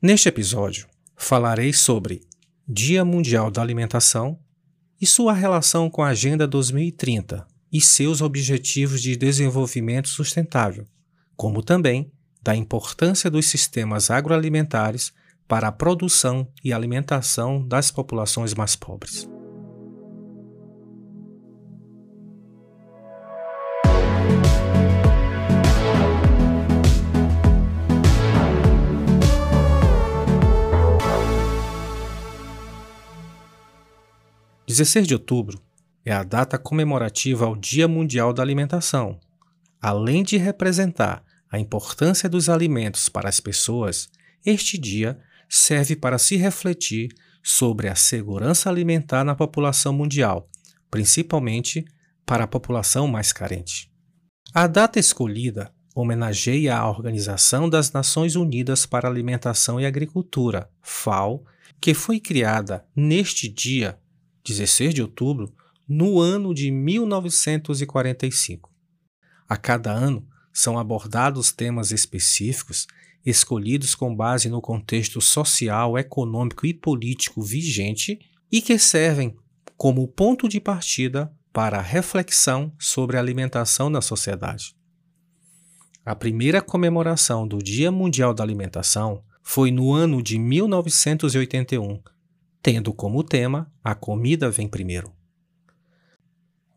Neste episódio, falarei sobre Dia Mundial da Alimentação e sua relação com a Agenda 2030 e seus Objetivos de Desenvolvimento Sustentável, como também da importância dos sistemas agroalimentares para a produção e alimentação das populações mais pobres. 16 de outubro é a data comemorativa ao Dia Mundial da Alimentação. Além de representar a importância dos alimentos para as pessoas, este dia serve para se refletir sobre a segurança alimentar na população mundial, principalmente para a população mais carente. A data escolhida homenageia a Organização das Nações Unidas para Alimentação e Agricultura, FAO, que foi criada neste dia 16 de outubro, no ano de 1945. A cada ano são abordados temas específicos escolhidos com base no contexto social, econômico e político vigente e que servem como ponto de partida para a reflexão sobre a alimentação na sociedade. A primeira comemoração do Dia Mundial da Alimentação foi no ano de 1981, tendo como tema A Comida Vem Primeiro.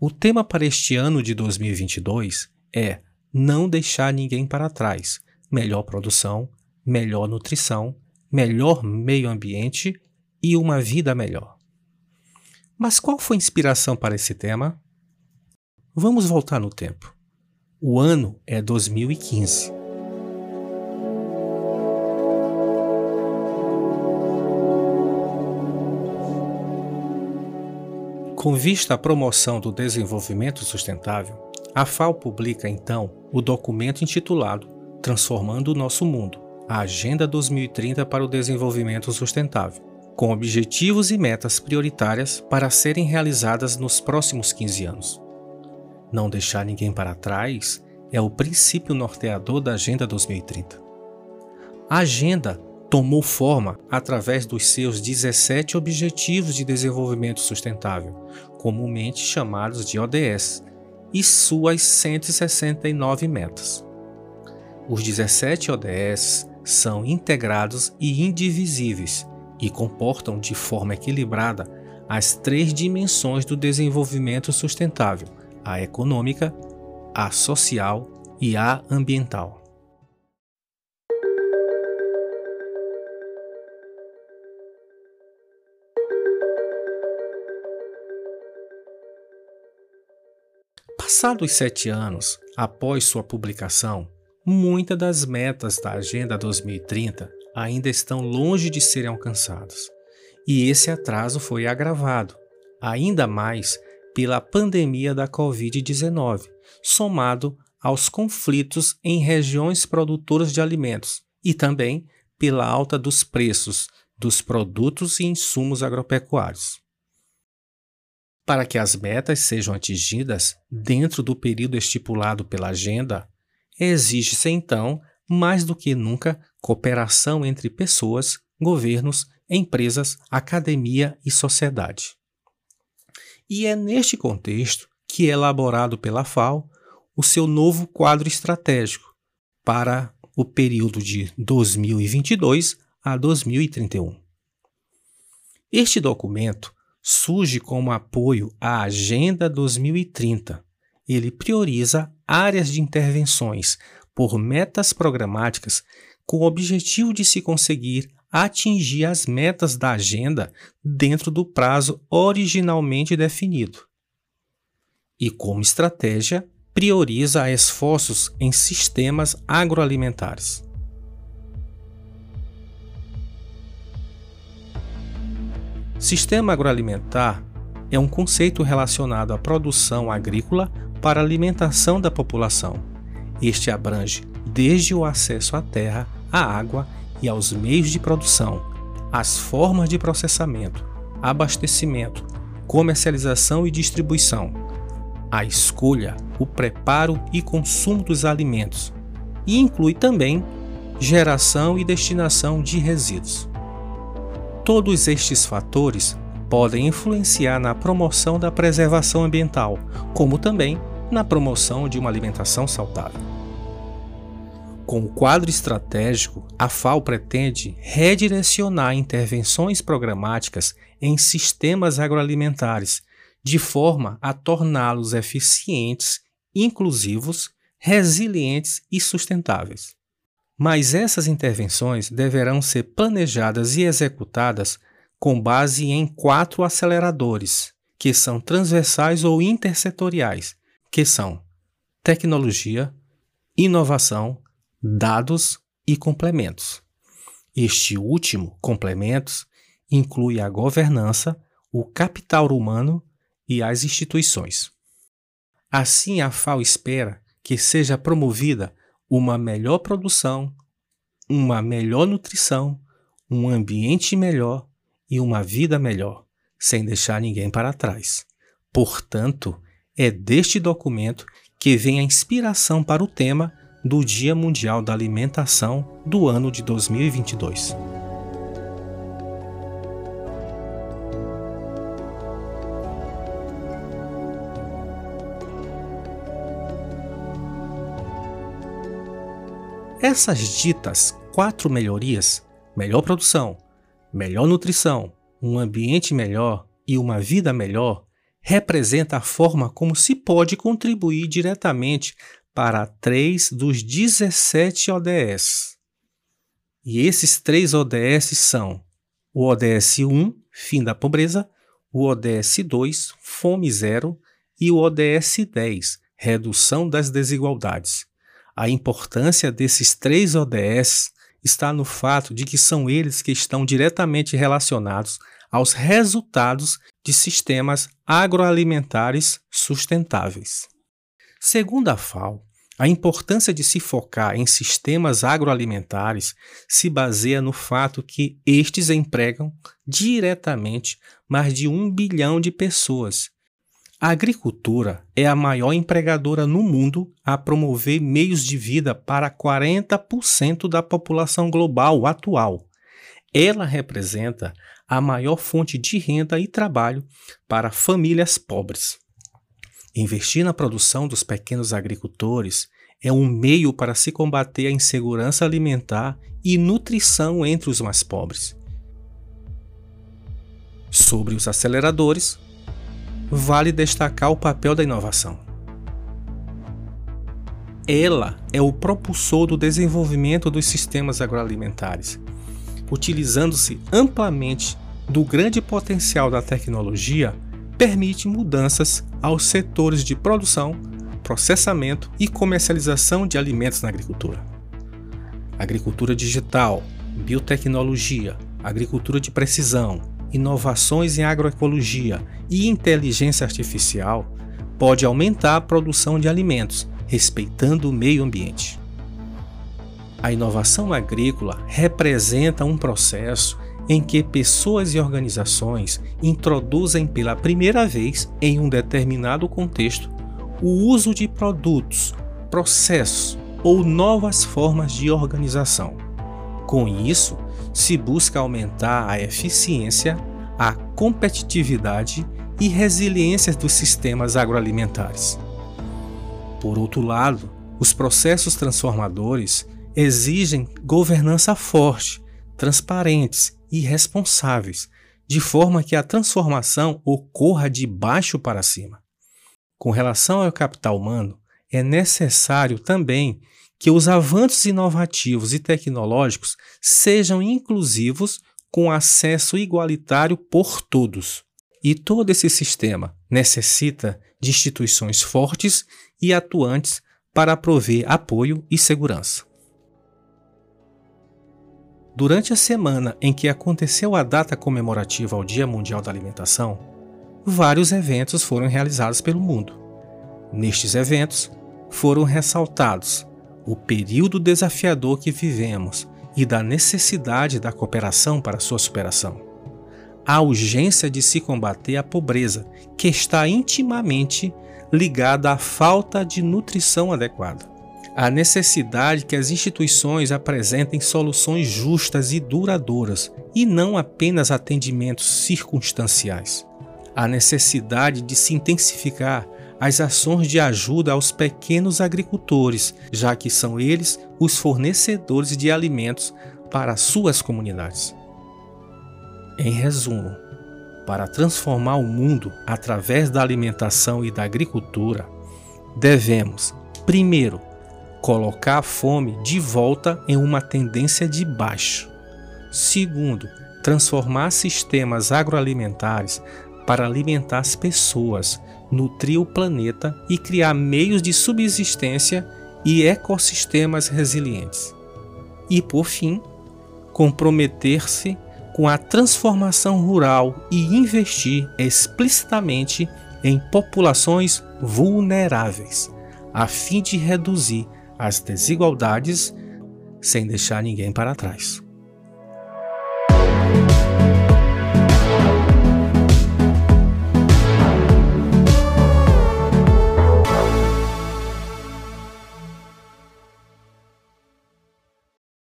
O tema para este ano de 2022 é Não deixar ninguém para trás, melhor produção, melhor nutrição, melhor meio ambiente e uma vida melhor. Mas qual foi a inspiração para esse tema? Vamos voltar no tempo. O ano é 2015. Com vista à promoção do desenvolvimento sustentável, a FAO publica então o documento intitulado Transformando o Nosso Mundo a Agenda 2030 para o Desenvolvimento Sustentável, com objetivos e metas prioritárias para serem realizadas nos próximos 15 anos. Não deixar ninguém para trás é o princípio norteador da Agenda 2030. A agenda tomou forma através dos seus 17 Objetivos de Desenvolvimento Sustentável, comumente chamados de ODS, e suas 169 metas. Os 17 ODS são integrados e indivisíveis e comportam de forma equilibrada as três dimensões do desenvolvimento sustentável: a econômica, a social e a ambiental. Passados sete anos após sua publicação, muitas das metas da Agenda 2030 ainda estão longe de serem alcançadas. E esse atraso foi agravado, ainda mais pela pandemia da Covid-19, somado aos conflitos em regiões produtoras de alimentos e também pela alta dos preços dos produtos e insumos agropecuários. Para que as metas sejam atingidas dentro do período estipulado pela agenda, exige-se então, mais do que nunca, cooperação entre pessoas, governos, empresas, academia e sociedade. E é neste contexto que é elaborado pela FAO o seu novo quadro estratégico para o período de 2022 a 2031. Este documento surge como apoio à Agenda 2030. Ele prioriza áreas de intervenções por metas programáticas com o objetivo de se conseguir atingir as metas da agenda dentro do prazo originalmente definido. E como estratégia, prioriza esforços em sistemas agroalimentares. Sistema agroalimentar é um conceito relacionado à produção agrícola para alimentação da população. Este abrange desde o acesso à terra, à água e aos meios de produção, as formas de processamento, abastecimento, comercialização e distribuição, a escolha, o preparo e consumo dos alimentos, e inclui também geração e destinação de resíduos. Todos estes fatores podem influenciar na promoção da preservação ambiental, como também na promoção de uma alimentação saudável. Com o quadro estratégico, a FAO pretende redirecionar intervenções programáticas em sistemas agroalimentares, de forma a torná-los eficientes, inclusivos, resilientes e sustentáveis. Mas essas intervenções deverão ser planejadas e executadas com base em quatro aceleradores, que são transversais ou intersetoriais, que são tecnologia, inovação, dados e complementos. Este último, complementos, inclui a governança, o capital humano e as instituições. Assim, a FAO espera que seja promovida uma melhor produção, uma melhor nutrição, um ambiente melhor e uma vida melhor, sem deixar ninguém para trás. Portanto, é deste documento que vem a inspiração para o tema do Dia Mundial da Alimentação do ano de 2022. Essas ditas quatro melhorias melhor produção, melhor nutrição, um ambiente melhor e uma vida melhor representa a forma como se pode contribuir diretamente para três dos 17 ODS. E esses três ODS são o ODS 1, fim da pobreza, o ODS 2, fome zero, e o ODS 10, redução das desigualdades. A importância desses três ODS está no fato de que são eles que estão diretamente relacionados aos resultados de sistemas agroalimentares sustentáveis. Segundo a FAO, a importância de se focar em sistemas agroalimentares se baseia no fato que estes empregam diretamente mais de um bilhão de pessoas a agricultura é a maior empregadora no mundo a promover meios de vida para 40% da população global atual. Ela representa a maior fonte de renda e trabalho para famílias pobres. Investir na produção dos pequenos agricultores é um meio para se combater a insegurança alimentar e nutrição entre os mais pobres. Sobre os aceleradores, vale destacar o papel da inovação. Ela é o propulsor do desenvolvimento dos sistemas agroalimentares, utilizando-se amplamente do grande potencial da tecnologia, permite mudanças aos setores de produção, processamento e comercialização de alimentos na agricultura. Agricultura digital, biotecnologia, agricultura de precisão, inovações em agroecologia e inteligência artificial pode aumentar a produção de alimentos, respeitando o meio ambiente. A inovação agrícola representa um processo em que pessoas e organizações introduzem pela primeira vez em um determinado contexto o uso de produtos, processos ou novas formas de organização. Com isso, se busca aumentar a eficiência, a competitividade e resiliência dos sistemas agroalimentares. Por outro lado, os processos transformadores exigem governança forte, transparentes e responsáveis, de forma que a transformação ocorra de baixo para cima. Com relação ao capital humano, é necessário também que os avanços inovativos e tecnológicos sejam inclusivos com acesso igualitário por todos. E todo esse sistema necessita de instituições fortes e atuantes para prover apoio e segurança. Durante a semana em que aconteceu a data comemorativa ao Dia Mundial da Alimentação, vários eventos foram realizados pelo mundo. Nestes eventos, foram ressaltados o período desafiador que vivemos e da necessidade da cooperação para sua superação. A urgência de se combater a pobreza, que está intimamente ligada à falta de nutrição adequada. a necessidade que as instituições apresentem soluções justas e duradouras e não apenas atendimentos circunstanciais. A necessidade de se intensificar as ações de ajuda aos pequenos agricultores, já que são eles os fornecedores de alimentos para suas comunidades. Em resumo, para transformar o mundo através da alimentação e da agricultura, devemos, primeiro, colocar a fome de volta em uma tendência de baixo. Segundo, transformar sistemas agroalimentares para alimentar as pessoas, nutrir o planeta e criar meios de subsistência e ecossistemas resilientes. E, por fim, comprometer-se com a transformação rural e investir explicitamente em populações vulneráveis, a fim de reduzir as desigualdades sem deixar ninguém para trás.